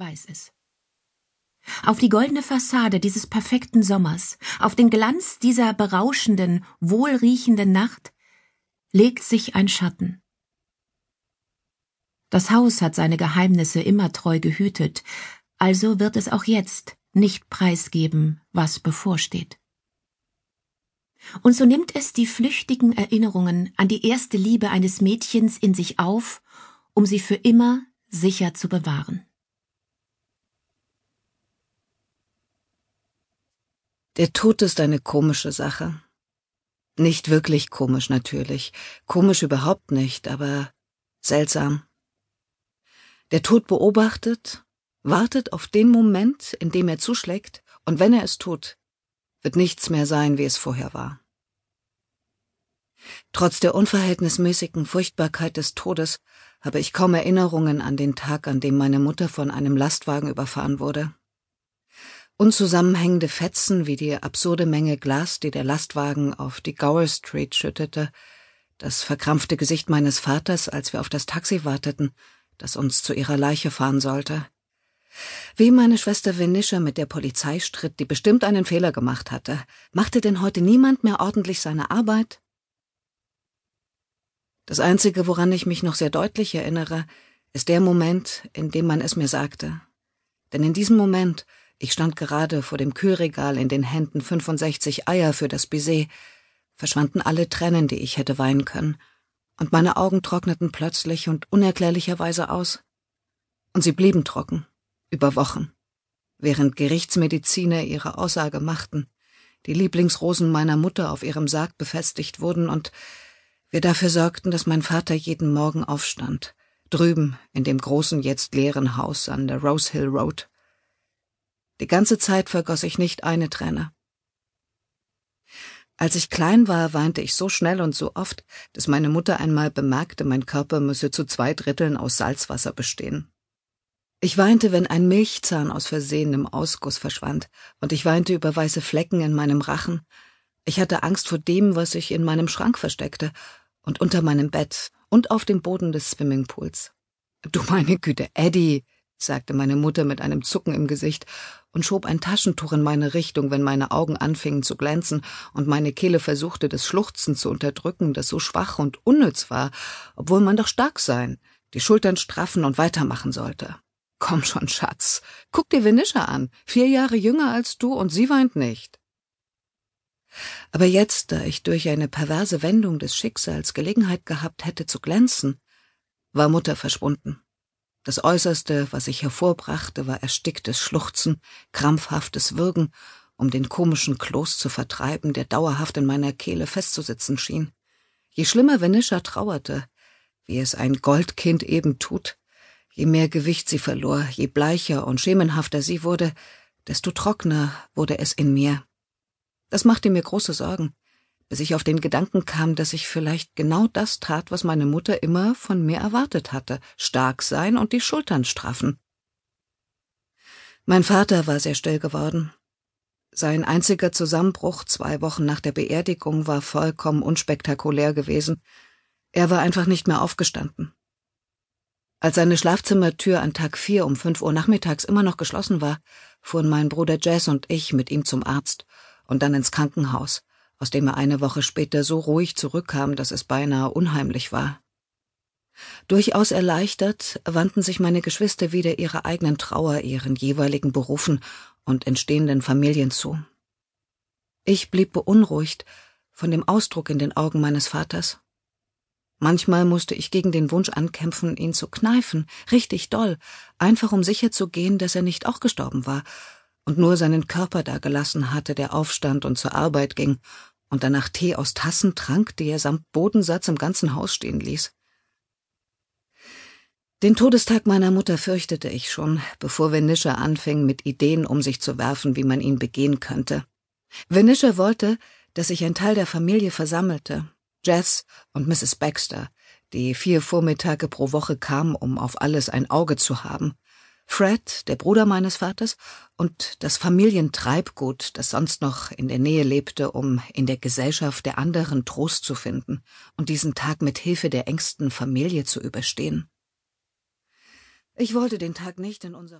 weiß es. Auf die goldene Fassade dieses perfekten Sommers, auf den Glanz dieser berauschenden, wohlriechenden Nacht legt sich ein Schatten. Das Haus hat seine Geheimnisse immer treu gehütet, also wird es auch jetzt nicht preisgeben, was bevorsteht. Und so nimmt es die flüchtigen Erinnerungen an die erste Liebe eines Mädchens in sich auf, um sie für immer sicher zu bewahren. Der Tod ist eine komische Sache. Nicht wirklich komisch natürlich, komisch überhaupt nicht, aber seltsam. Der Tod beobachtet, wartet auf den Moment, in dem er zuschlägt, und wenn er es tut, wird nichts mehr sein, wie es vorher war. Trotz der unverhältnismäßigen Furchtbarkeit des Todes habe ich kaum Erinnerungen an den Tag, an dem meine Mutter von einem Lastwagen überfahren wurde. Unzusammenhängende Fetzen wie die absurde Menge Glas, die der Lastwagen auf die Gower Street schüttete, das verkrampfte Gesicht meines Vaters, als wir auf das Taxi warteten, das uns zu ihrer Leiche fahren sollte. Wie meine Schwester Venisha mit der Polizei stritt, die bestimmt einen Fehler gemacht hatte. Machte denn heute niemand mehr ordentlich seine Arbeit? Das Einzige, woran ich mich noch sehr deutlich erinnere, ist der Moment, in dem man es mir sagte. Denn in diesem Moment, ich stand gerade vor dem Kühlregal in den Händen 65 Eier für das Baiser, verschwanden alle Tränen, die ich hätte weinen können, und meine Augen trockneten plötzlich und unerklärlicherweise aus. Und sie blieben trocken, über Wochen, während Gerichtsmediziner ihre Aussage machten, die Lieblingsrosen meiner Mutter auf ihrem Sarg befestigt wurden und wir dafür sorgten, dass mein Vater jeden Morgen aufstand, drüben in dem großen, jetzt leeren Haus an der Rose Hill Road. Die ganze Zeit vergoss ich nicht eine Träne. Als ich klein war, weinte ich so schnell und so oft, dass meine Mutter einmal bemerkte, mein Körper müsse zu zwei Dritteln aus Salzwasser bestehen. Ich weinte, wenn ein Milchzahn aus Versehen im Ausguss verschwand, und ich weinte über weiße Flecken in meinem Rachen. Ich hatte Angst vor dem, was sich in meinem Schrank versteckte und unter meinem Bett und auf dem Boden des Swimmingpools. Du meine Güte, Eddie, sagte meine Mutter mit einem Zucken im Gesicht und schob ein Taschentuch in meine Richtung, wenn meine Augen anfingen zu glänzen und meine Kehle versuchte, das Schluchzen zu unterdrücken, das so schwach und unnütz war, obwohl man doch stark sein, die Schultern straffen und weitermachen sollte. Komm schon, Schatz, guck dir Venisha an, vier Jahre jünger als du und sie weint nicht. Aber jetzt, da ich durch eine perverse Wendung des Schicksals Gelegenheit gehabt hätte zu glänzen, war Mutter verschwunden. Das Äußerste, was ich hervorbrachte, war ersticktes Schluchzen, krampfhaftes Würgen, um den komischen Kloß zu vertreiben, der dauerhaft in meiner Kehle festzusitzen schien. Je schlimmer Venisha trauerte, wie es ein Goldkind eben tut, je mehr Gewicht sie verlor, je bleicher und schemenhafter sie wurde, desto trockener wurde es in mir. Das machte mir große Sorgen bis ich auf den Gedanken kam, dass ich vielleicht genau das tat, was meine Mutter immer von mir erwartet hatte, stark sein und die Schultern straffen. Mein Vater war sehr still geworden. Sein einziger Zusammenbruch zwei Wochen nach der Beerdigung war vollkommen unspektakulär gewesen. Er war einfach nicht mehr aufgestanden. Als seine Schlafzimmertür an Tag vier um fünf Uhr nachmittags immer noch geschlossen war, fuhren mein Bruder Jess und ich mit ihm zum Arzt und dann ins Krankenhaus aus dem er eine Woche später so ruhig zurückkam, dass es beinahe unheimlich war. Durchaus erleichtert wandten sich meine Geschwister wieder ihrer eigenen Trauer, ihren jeweiligen Berufen und entstehenden Familien zu. Ich blieb beunruhigt von dem Ausdruck in den Augen meines Vaters. Manchmal musste ich gegen den Wunsch ankämpfen, ihn zu kneifen, richtig doll, einfach um sicher zu gehen, dass er nicht auch gestorben war und nur seinen Körper dagelassen hatte, der aufstand und zur Arbeit ging und danach Tee aus Tassen trank, die er samt Bodensatz im ganzen Haus stehen ließ. Den Todestag meiner Mutter fürchtete ich schon, bevor Venisha anfing, mit Ideen um sich zu werfen, wie man ihn begehen könnte. Venisha wollte, dass sich ein Teil der Familie versammelte, Jess und Mrs. Baxter, die vier Vormittage pro Woche kam, um auf alles ein Auge zu haben, Fred, der Bruder meines Vaters, und das Familientreibgut, das sonst noch in der Nähe lebte, um in der Gesellschaft der anderen Trost zu finden und diesen Tag mit Hilfe der engsten Familie zu überstehen. Ich wollte den Tag nicht in unserer